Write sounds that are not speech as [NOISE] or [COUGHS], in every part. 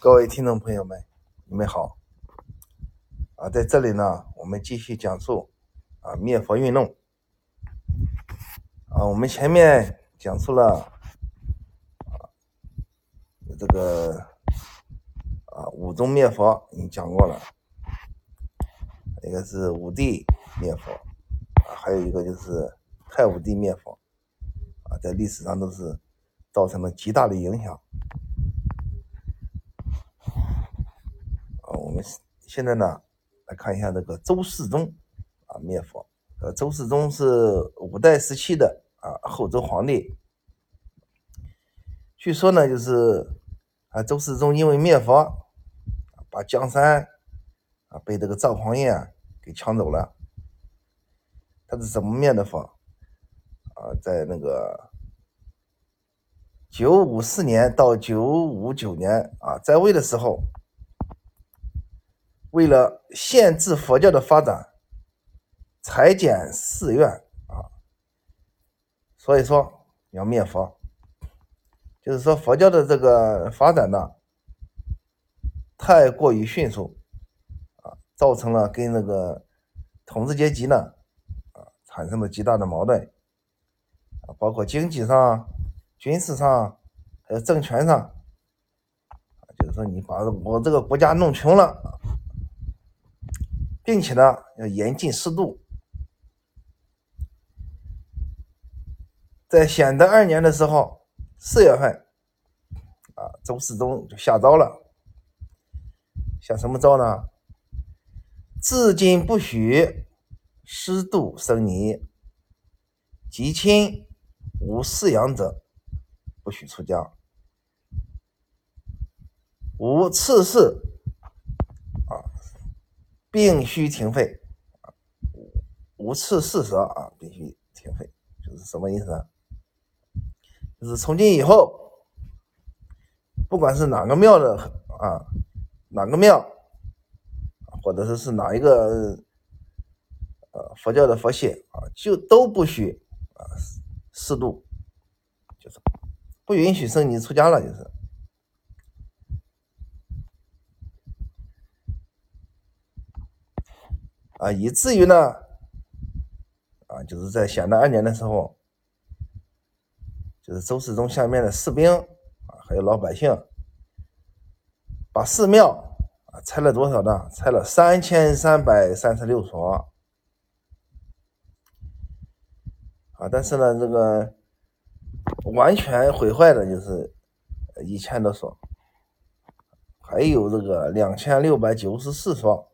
各位听众朋友们，你们好。啊，在这里呢，我们继续讲述啊灭佛运动。啊，我们前面讲述了这个啊五宗灭佛，已经讲过了。一个是武帝灭佛，啊，还有一个就是太武帝灭佛。啊，在历史上都是造成了极大的影响。我们现在呢，来看一下这个周世宗啊灭佛。呃，周世宗是五代时期的啊后周皇帝。据说呢，就是啊周世宗因为灭佛，把江山啊被这个赵匡胤给抢走了。他是怎么灭的佛？啊，在那个九五四年到九五九年啊在位的时候。为了限制佛教的发展，裁减寺院啊，所以说要灭佛，就是说佛教的这个发展呢，太过于迅速啊，造成了跟那个统治阶级呢啊产生了极大的矛盾啊，包括经济上、军事上，还有政权上就是说你把我这个国家弄穷了。并且呢，要严禁适度。在显德二年的时候，四月份，啊，周世宗就下诏了，下什么诏呢？至今不许适度生尼，及亲无饲养者，不许出家。无赐事。并须停费五，次四舍啊，必须停费，就是什么意思呢？就是从今以后，不管是哪个庙的啊，哪个庙，或者说是哪一个呃佛教的佛系啊，就都不许啊适度，就是不允许僧尼出家了，就是。啊，以至于呢，啊，就是在显德二年的时候，就是周世宗下面的士兵啊，还有老百姓，把寺庙啊拆了多少呢？拆了三千三百三十六所，啊，但是呢，这个完全毁坏的就是一千多所，还有这个两千六百九十四所。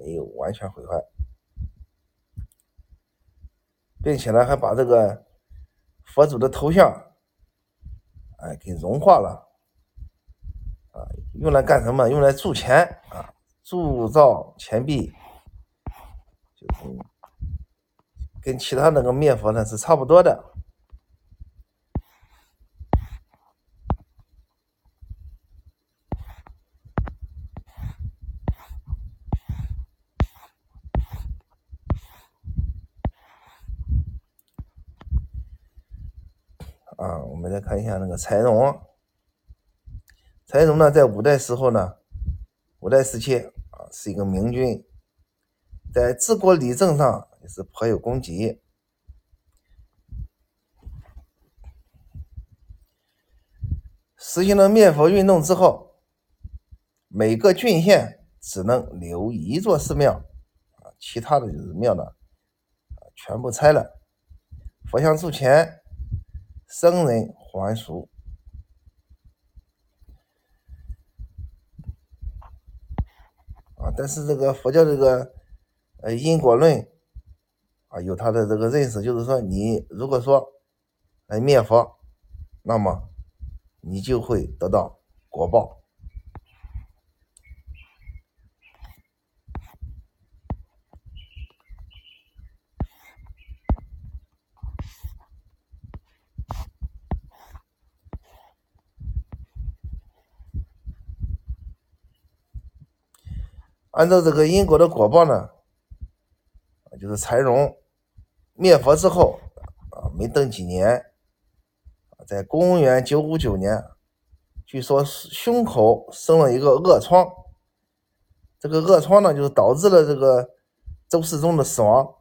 没有完全毁坏，并且呢，还把这个佛祖的头像，哎，给融化了，啊，用来干什么？用来铸钱啊，铸造钱币，就是跟其他那个灭佛呢是差不多的。啊，我我们再看一下那个柴荣。柴荣呢，在五代时候呢，五代时期啊，是一个明君，在治国理政上也是颇有功绩。实行了灭佛运动之后，每个郡县只能留一座寺庙，啊，其他的就是庙呢，啊，全部拆了，佛像铸钱。僧人还俗啊，但是这个佛教这个呃因果论啊，有他的这个认识，就是说你如果说来灭佛，那么你就会得到果报。按照这个因果的果报呢，就是柴荣灭佛之后啊，没等几年，在公元九五九年据说胸口生了一个恶疮，这个恶疮呢，就是导致了这个周世宗的死亡。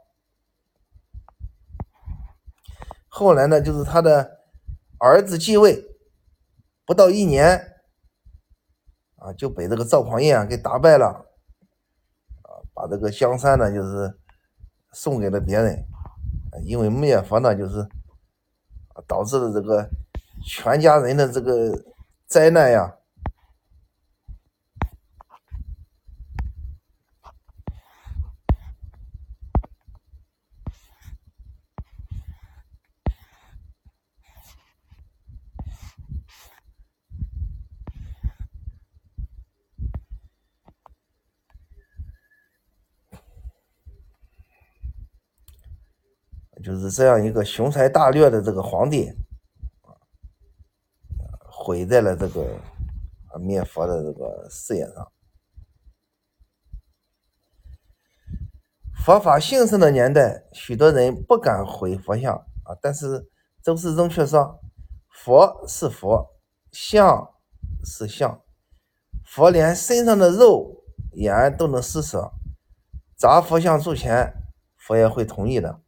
后来呢，就是他的儿子继位，不到一年，啊，就被这个赵匡胤啊给打败了，把这个江山呢，就是送给了别人，因为灭佛呢，就是导致了这个全家人的这个。灾难呀，就是这样一个雄才大略的这个皇帝。毁在了这个灭佛的这个事业上。佛法兴盛的年代，许多人不敢毁佛像啊，但是周世宗却说：“佛是佛，像是像，佛连身上的肉眼都能施舍，砸佛像铸钱，佛也会同意的。”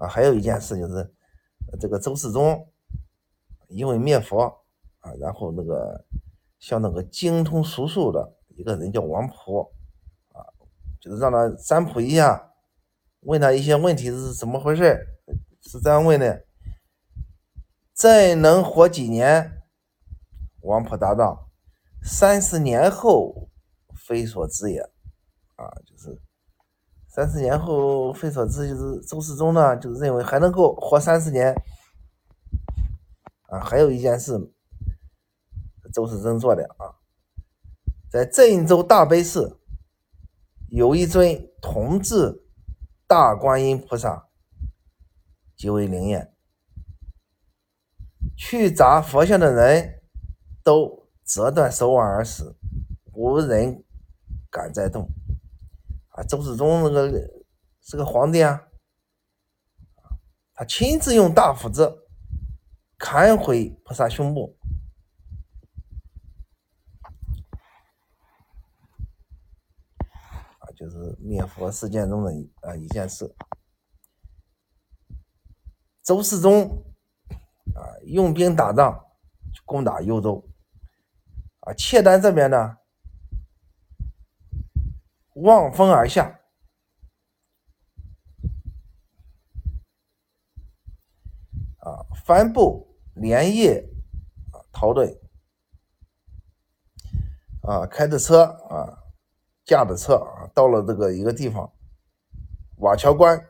啊，还有一件事就是，这个周世宗因为灭佛啊，然后那个像那个精通术数的一个人叫王普啊，就是让他占卜一下，问他一些问题是怎么回事，是这样问的：再能活几年？王普答道：三十年后，非所知也。啊，就是。三十年后，非所知就是周世宗呢，就是认为还能够活三十年。啊，还有一件事，周世宗做的啊，在郑州大悲寺有一尊铜制大观音菩萨，极为灵验，去砸佛像的人都折断手腕而死，无人敢再动。啊周世宗那个是个皇帝啊，他亲自用大斧子砍毁菩萨胸部，啊，就是灭佛事件中的啊一件事。周世宗啊用兵打仗，攻打幽州，啊，契丹这边呢。望风而下，啊，帆布连夜啊逃遁，啊，开着车啊，驾着车啊，到了这个一个地方，瓦桥关。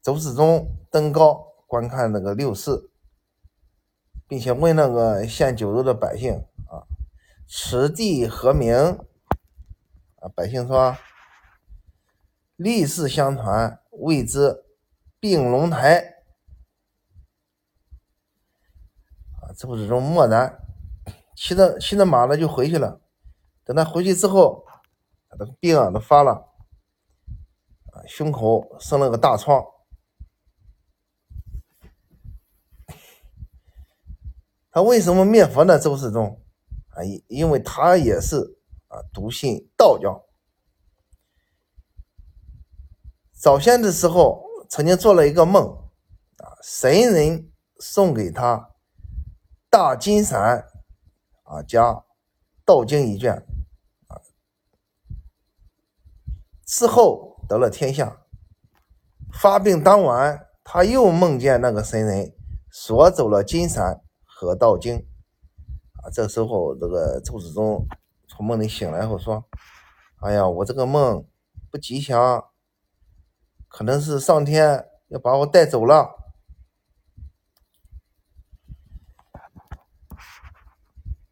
周世宗登高观看那个六寺，并且问那个献酒肉的百姓啊，此地何名？啊，百姓说：“历史相传，谓之并龙台。”啊，周世宗默然，骑着骑着马呢就回去了。等他回去之后，他的病啊都发了，胸口生了个大疮。[LAUGHS] 他为什么灭佛呢？周世宗啊，因因为他也是。啊，笃信道教。早先的时候，曾经做了一个梦，啊，神人送给他大金伞，啊，加道经一卷，啊，之后得了天下。发病当晚，他又梦见那个神人索走了金伞和道经，啊，这时候这个周世宗。从梦里醒来后说：“哎呀，我这个梦不吉祥，可能是上天要把我带走了。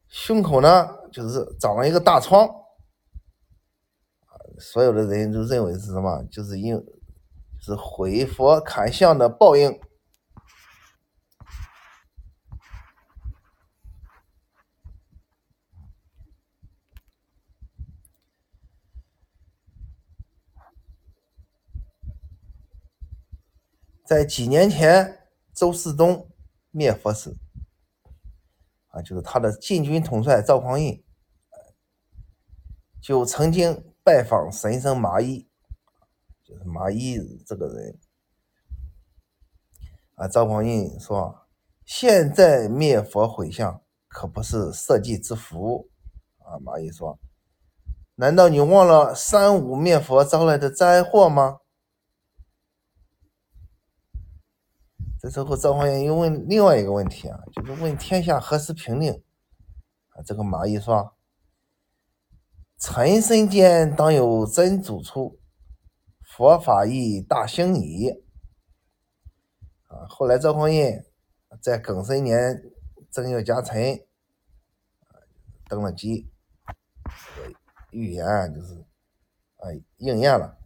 胸口呢，就是长了一个大疮。所有的人都认为是什么？就是因是毁佛砍像的报应。”在几年前，周世宗灭佛时，啊，就是他的禁军统帅赵匡胤，就曾经拜访神僧麻衣，就是麻衣这个人，啊，赵匡胤说：“现在灭佛毁像，可不是社稷之福。”啊，麻衣说：“难道你忘了三武灭佛招来的灾祸吗？”这时候，赵匡胤又问另外一个问题啊，就是问天下何时平定？啊，这个马邑说：“尘生间当有真主出，佛法亦大兴矣。”啊，后来赵匡胤在庚申年正月甲辰，登了基，这个预言就是啊应验了。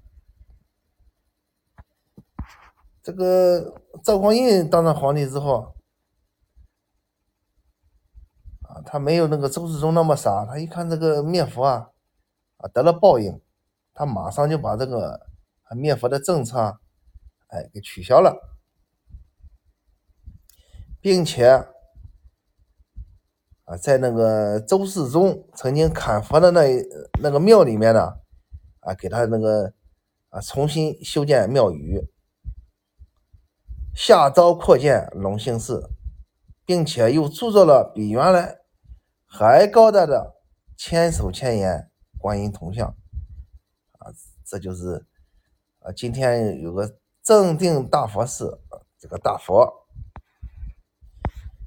这个赵匡胤当上皇帝之后，啊，他没有那个周世宗那么傻，他一看这个灭佛啊，啊得了报应，他马上就把这个灭佛的政策，哎，给取消了，并且啊，在那个周世宗曾经砍佛的那那个庙里面呢，啊，给他那个啊重新修建庙宇。下诏扩建隆兴寺，并且又铸造了比原来还高大的千手千眼观音铜像，啊，这就是啊，今天有个正定大佛寺，这个大佛。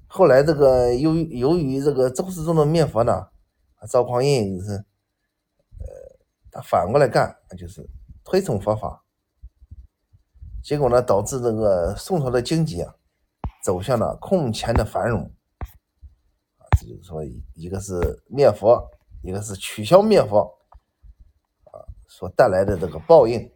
后来这个由于由于这个周世宗的灭佛呢，赵匡胤就是，呃，他反过来干，就是推崇佛法。结果呢，导致这个宋朝的经济啊，走向了空前的繁荣。啊，这就是说，一个是灭佛，一个是取消灭佛，啊，所带来的这个报应。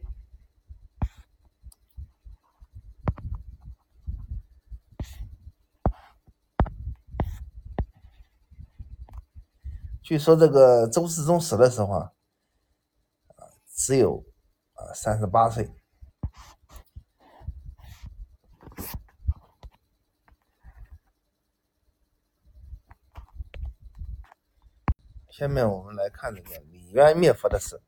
据说这个周世宗死的时候啊，啊，只有啊三十八岁。下面我们来看这个李渊灭佛的事。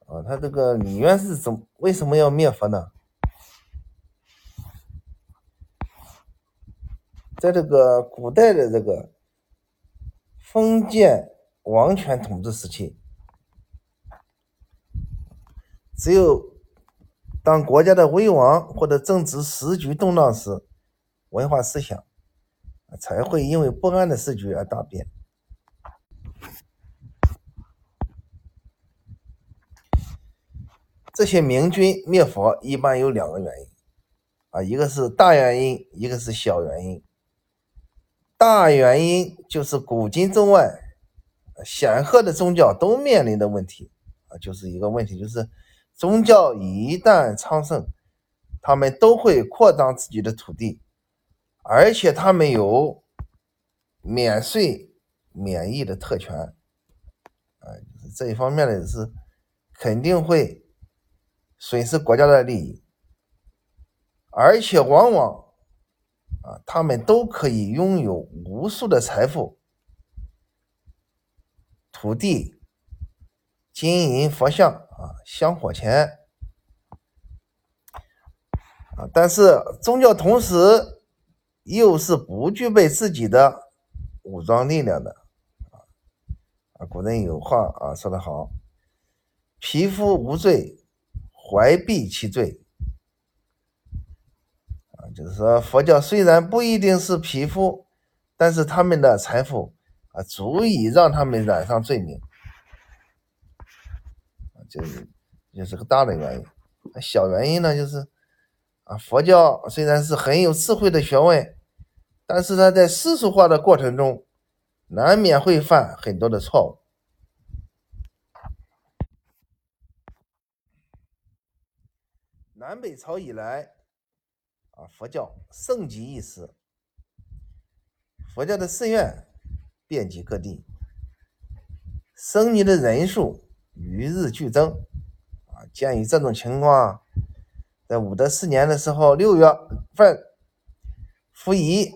啊，他这个李渊是怎为什么要灭佛呢？在这个古代的这个封建王权统治时期，只有当国家的危亡或者政治时局动荡时，文化思想。才会因为不安的时局而大变。这些明君灭佛一般有两个原因，啊，一个是大原因，一个是小原因。大原因就是古今中外显赫的宗教都面临的问题，啊，就是一个问题，就是宗教一旦昌盛，他们都会扩张自己的土地。而且他们有免税、免疫的特权，啊，这一方面呢是肯定会损失国家的利益，而且往往啊，他们都可以拥有无数的财富、土地、金银佛像啊、香火钱啊，但是宗教同时。又是不具备自己的武装力量的啊！古人有话啊说得好：“匹夫无罪，怀璧其罪。”啊，就是说佛教虽然不一定是匹夫，但是他们的财富啊，足以让他们染上罪名啊，就是就是个大的原因。小原因呢，就是。啊，佛教虽然是很有智慧的学问，但是他在世俗化的过程中，难免会犯很多的错误。南北朝以来，啊，佛教盛极一时，佛教的寺院遍及各地，僧尼的人数与日俱增，啊，鉴于这种情况，在武德四年的时候，六月份，溥仪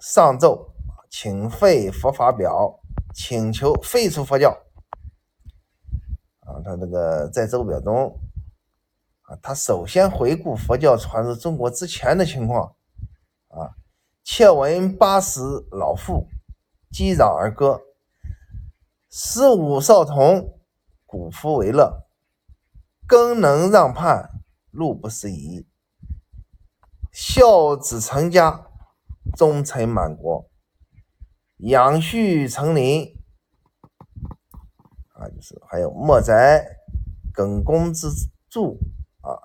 上奏请废佛法表，请求废除佛教。啊，他这个在奏表中，啊，他首先回顾佛教传入中国之前的情况。啊，窃闻八十老妇击掌而歌，十五少童鼓夫为乐，更能让畔，路不拾遗。孝子成家，忠臣满国，养畜成林。啊，就是还有莫宅耿公之助啊，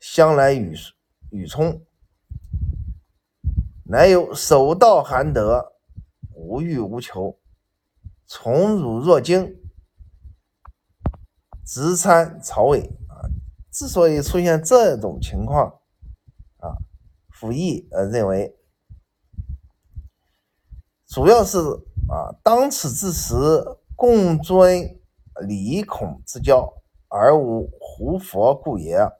相来与与冲。乃有守道含德，无欲无求，宠辱若惊，直参曹魏！之所以出现这种情况啊，溥仪呃认为，主要是啊，当此之时，共尊礼孔之交，而无胡佛故也。啊，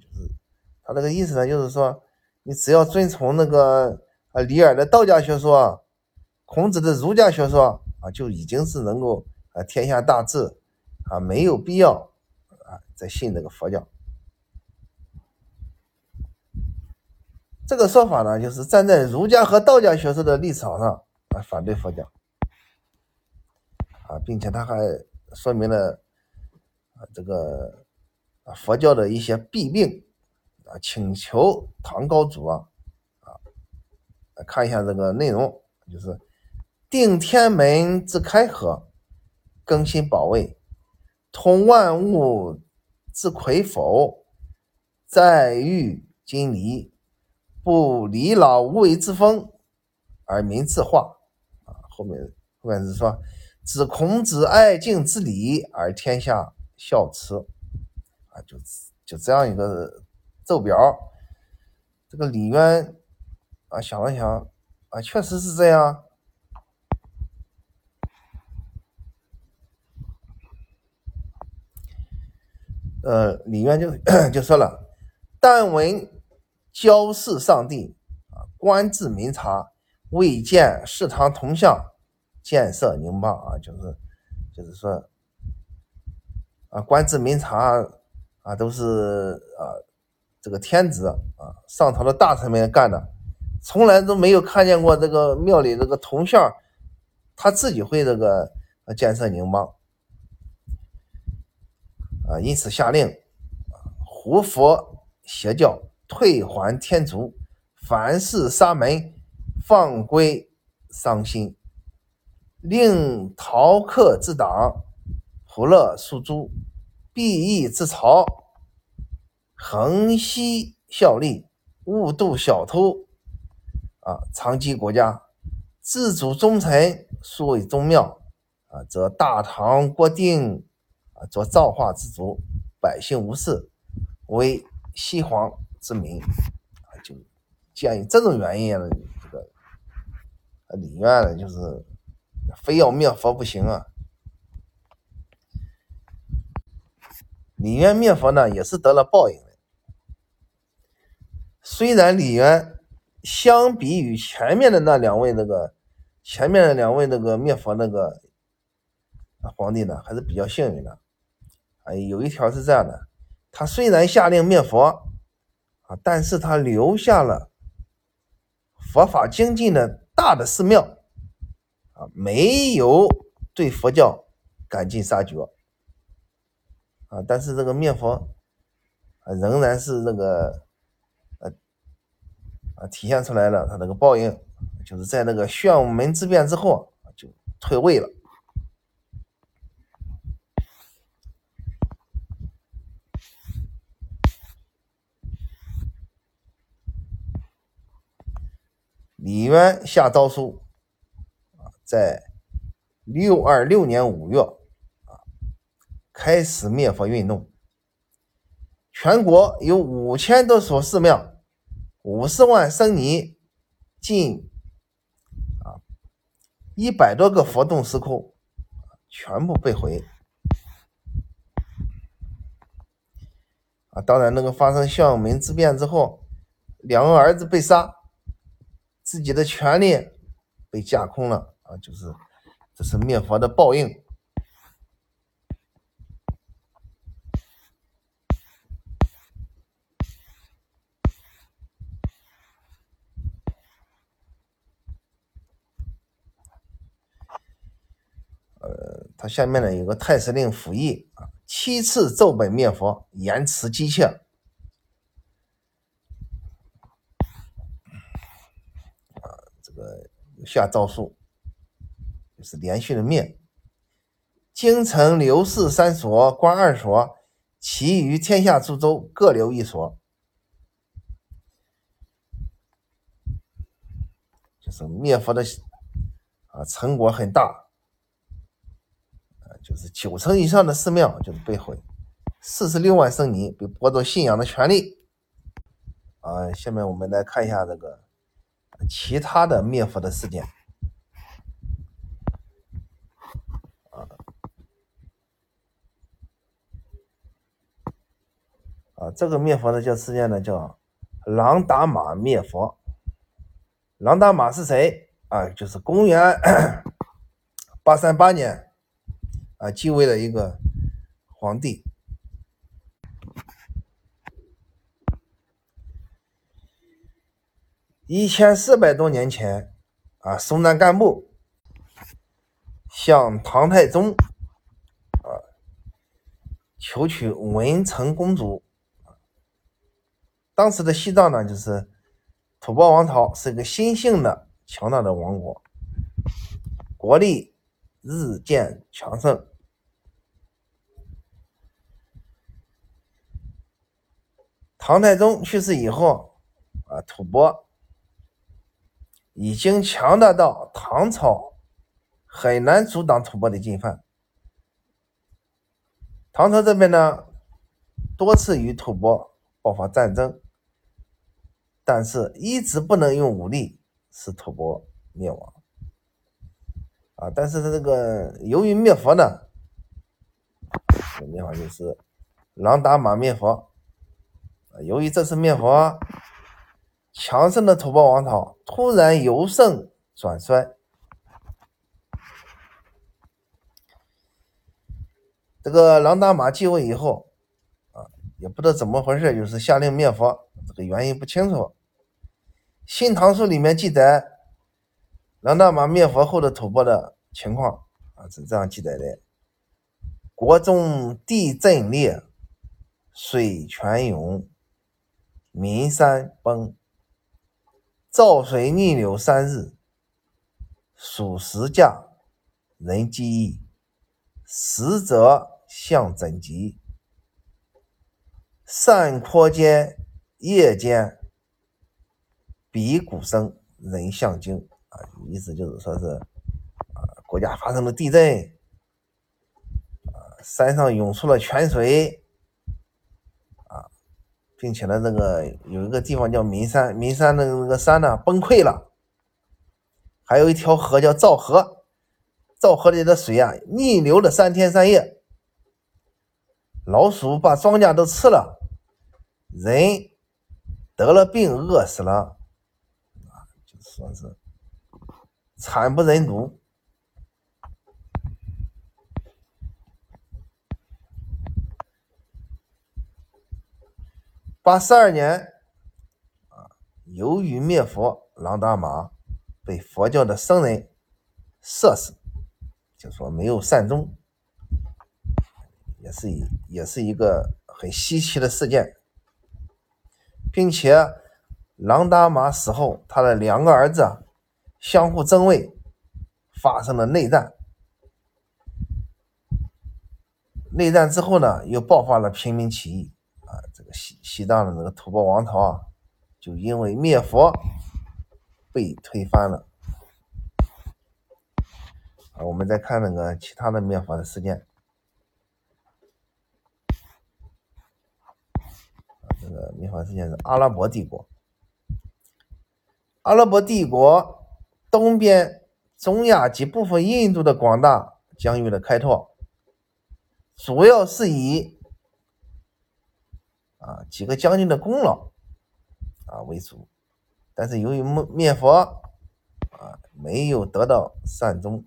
就是他这个意思呢，就是说。你只要遵从那个啊李耳的道家学说，孔子的儒家学说啊，就已经是能够啊天下大治啊，没有必要啊再信这个佛教。这个说法呢，就是站在儒家和道家学说的立场上啊反对佛教啊，并且他还说明了这个佛教的一些弊病。啊，请求唐高祖啊，啊，看一下这个内容，就是定天门之开合，更新保卫，通万物自魁否，在御金离，不离老无为之风，而民自化。啊，后面后面是说，子孔子爱敬之礼，而天下孝慈。啊，就就这样一个。奏表，这个李渊啊想了想啊，确实是这样。呃，李渊就 [COUGHS] 就说了：“但闻交世上帝啊，官至明察，未见世堂铜像，建设宁邦啊，就是就是说啊，官至明察啊，都是啊。”这个天子啊，上朝的大臣们干的，从来都没有看见过这个庙里这个铜像，他自己会这个建设宁邦啊，因此下令胡佛邪教退还天竺，凡是沙门放归伤心，令陶克之党胡勒属诸，必义之朝。恒熙效力，勿渡小偷，啊，长积国家，自主忠臣，数为宗庙，啊，则大唐国定，啊，做造化之主，百姓无事，为西皇之民，啊，就鉴于这种原因呢，这个李渊呢，就是非要灭佛不行啊。李渊灭佛呢，也是得了报应的。虽然李渊相比于前面的那两位那个前面的两位那个灭佛那个皇帝呢，还是比较幸运的。哎，有一条是这样的，他虽然下令灭佛啊，但是他留下了佛法精进的大的寺庙啊，没有对佛教赶尽杀绝啊，但是这个灭佛啊，仍然是那个。啊，体现出来了，他那个报应，就是在那个玄武门之变之后就退位了。李渊下诏书，啊，在六二六年五月，啊，开始灭佛运动，全国有五千多所寺庙。五十万僧尼，近啊一百多个佛洞石窟，全部被毁。啊，当然那个发生孝明之变之后，两个儿子被杀，自己的权利被架空了啊，就是这是灭佛的报应。呃，他下面呢有个太师令溥仪啊，七次奏本灭佛，言辞激切，啊，这个下诏书，就是连续的灭。京城刘氏三所，关二所，其余天下诸州各留一所，就是灭佛的啊成果很大。就是九成以上的寺庙就是被毁，四十六万僧尼被剥夺信仰的权利。啊，下面我们来看一下这个其他的灭佛的事件。啊，这个灭佛的叫事件呢，叫琅达玛灭佛。琅达玛是谁？啊，就是公元八三八年。啊，继位了一个皇帝。一千四百多年前，啊，松赞干布向唐太宗啊求娶文成公主。当时的西藏呢，就是吐蕃王朝是一个新兴的强大的王国，国力日渐强盛。唐太宗去世以后，啊，吐蕃已经强大到唐朝很难阻挡吐蕃的进犯。唐朝这边呢，多次与吐蕃爆发战争，但是一直不能用武力使吐蕃灭亡。啊，但是他这个由于灭佛呢，灭法就是琅达玛灭佛。由于这次灭佛，强盛的吐蕃王朝突然由盛转衰。这个琅达玛继位以后，啊，也不知道怎么回事，就是下令灭佛，这个原因不清楚。《新唐书》里面记载，琅达玛灭佛后的吐蕃的情况啊，是这样记载的：国中地震裂，水泉涌。民山崩，造水逆流三日，属石架，人饥疫，实则向整疾，善阔间，夜间，比鼓声，人向惊啊，意思就是说是啊，国家发生了地震，啊，山上涌出了泉水。并且呢，那个有一个地方叫岷山，岷山的那个山呢崩溃了，还有一条河叫洮河，洮河里的水啊逆流了三天三夜，老鼠把庄稼都吃了，人得了病饿死了，啊，就说是惨不忍睹。八十二年，啊，由于灭佛朗达玛被佛教的僧人射死，就说没有善终，也是一也是一个很稀奇的事件，并且朗达玛死后，他的两个儿子相互争位，发生了内战。内战之后呢，又爆发了平民起义。西西藏的那个吐蕃王朝啊，就因为灭佛被推翻了。啊，我们再看那个其他的灭佛的事件。啊，这个灭佛事件是阿拉伯帝国。阿拉伯帝国东边中亚及部分印度的广大疆域的开拓，主要是以啊几个将军的功劳啊为主，但是由于灭灭佛啊没有得到善终。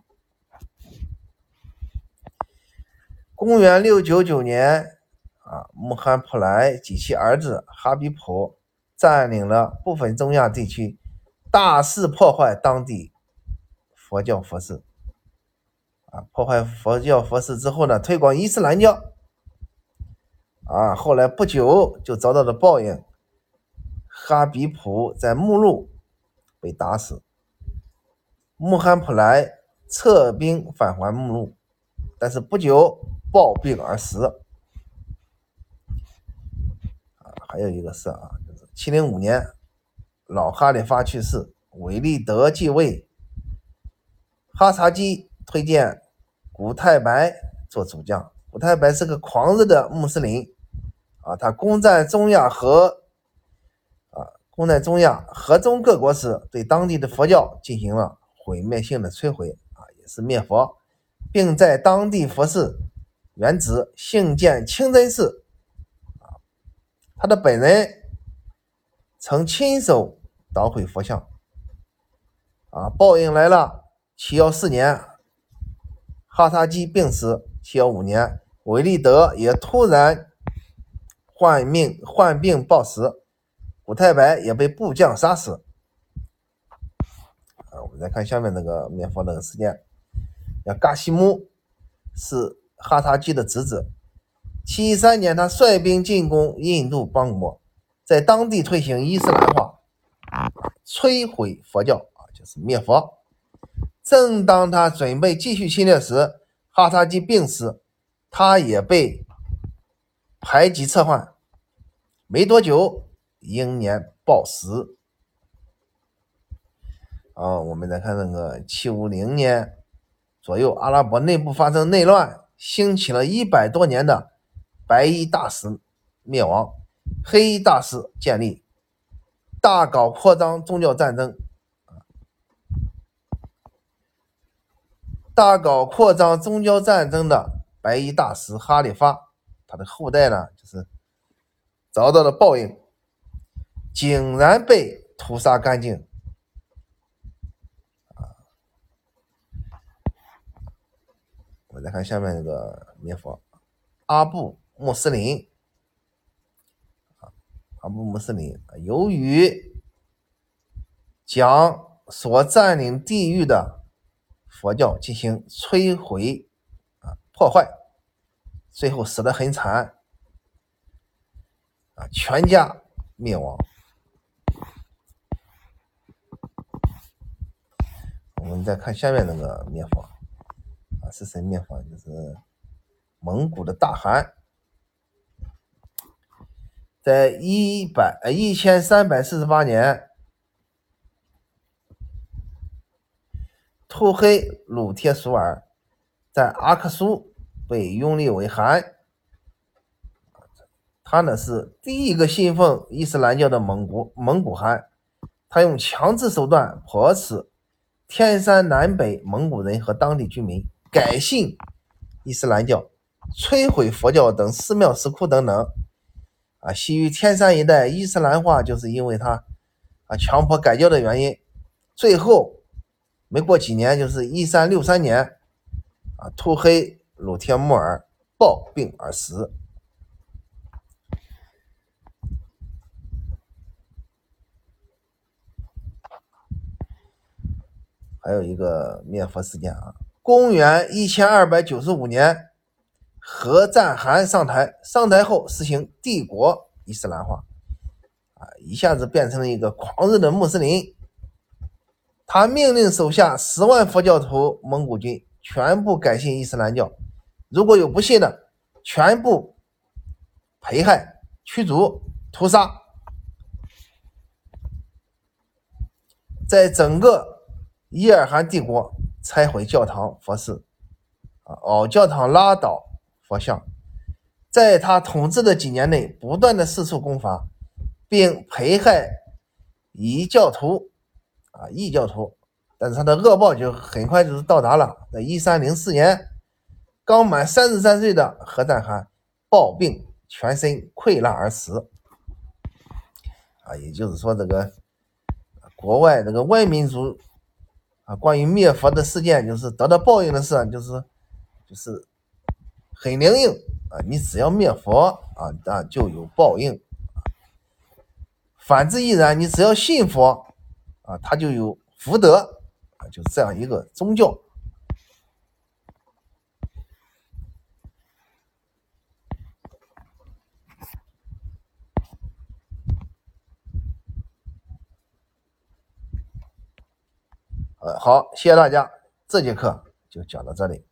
公元六九九年啊，穆罕普莱及其儿子哈比普占领了部分中亚地区，大肆破坏当地佛教佛寺。啊，破坏佛教佛寺之后呢，推广伊斯兰教。啊，后来不久就遭到了报应，哈比普在目录被打死，穆罕普莱撤兵返还目录，但是不久暴病而死。啊，还有一个事啊，就是七零五年，老哈里发去世，韦利德继位，哈查基推荐古太白做主将，古太白是个狂热的穆斯林。啊，他攻占中亚和啊，攻占中亚和中各国时，对当地的佛教进行了毁灭性的摧毁啊，也是灭佛，并在当地佛寺原址兴建清真寺啊。他的本人曾亲手捣毁佛像啊。报应来了，七幺四年，哈萨基病死；七幺五年，韦利德也突然。患命患病暴死，古太白也被部将杀死。啊，我们再看下面那个灭佛那个事件。叫噶西木是哈萨基的侄子。七三年，他率兵进攻印度邦国，在当地推行伊斯兰化，摧毁佛教啊，就是灭佛。正当他准备继续侵略时，哈萨基病死，他也被。排挤撤换，没多久英年暴死。啊，我们再看那个七五零年左右，阿拉伯内部发生内乱，兴起了一百多年的白衣大使灭亡，黑衣大使建立，大搞扩张宗教战争。大搞扩张宗教战争的白衣大使哈里发。他的后代呢，就是遭到了报应，竟然被屠杀干净。啊，我再看下面这个灭佛，阿布穆斯林。啊，阿布穆斯林由于将所占领地域的佛教进行摧毁啊破坏。最后死得很惨，啊，全家灭亡。我们再看下面那个灭佛，啊，是谁灭佛？就是蒙古的大汗，在一百一千三百四十八年，吐黑鲁帖苏尔在阿克苏。被拥立为汗，他呢是第一个信奉伊斯兰教的蒙古蒙古汗，他用强制手段迫使天山南北蒙古人和当地居民改信伊斯兰教，摧毁佛教等寺庙石窟等等。啊，西域天山一带伊斯兰化就是因为他啊强迫改教的原因。最后没过几年，就是一三六三年，啊，吐黑。鲁帖木儿暴病而死。还有一个灭佛事件啊，公元一千二百九十五年，何赞汗上台，上台后实行帝国伊斯兰化，啊，一下子变成了一个狂热的穆斯林。他命令手下十万佛教徒蒙古军全部改信伊斯兰教。如果有不信的，全部迫害、驱逐、屠杀。在整个伊尔汗帝国，拆毁教堂、佛寺，啊，凹教堂、拉倒佛像。在他统治的几年内，不断的四处攻伐，并迫害异教徒，啊，异教徒。但是他的恶报就很快就是到达了，在一三零四年。刚满三十三岁的何赞汗暴病全身溃烂而死。啊，也就是说，这个国外这个外民族啊，关于灭佛的事件，就是得到报应的事，就是就是很灵应啊。你只要灭佛啊，那就有报应。反之亦然，你只要信佛啊，他就有福德啊，就这样一个宗教。好，谢谢大家，这节课就讲到这里。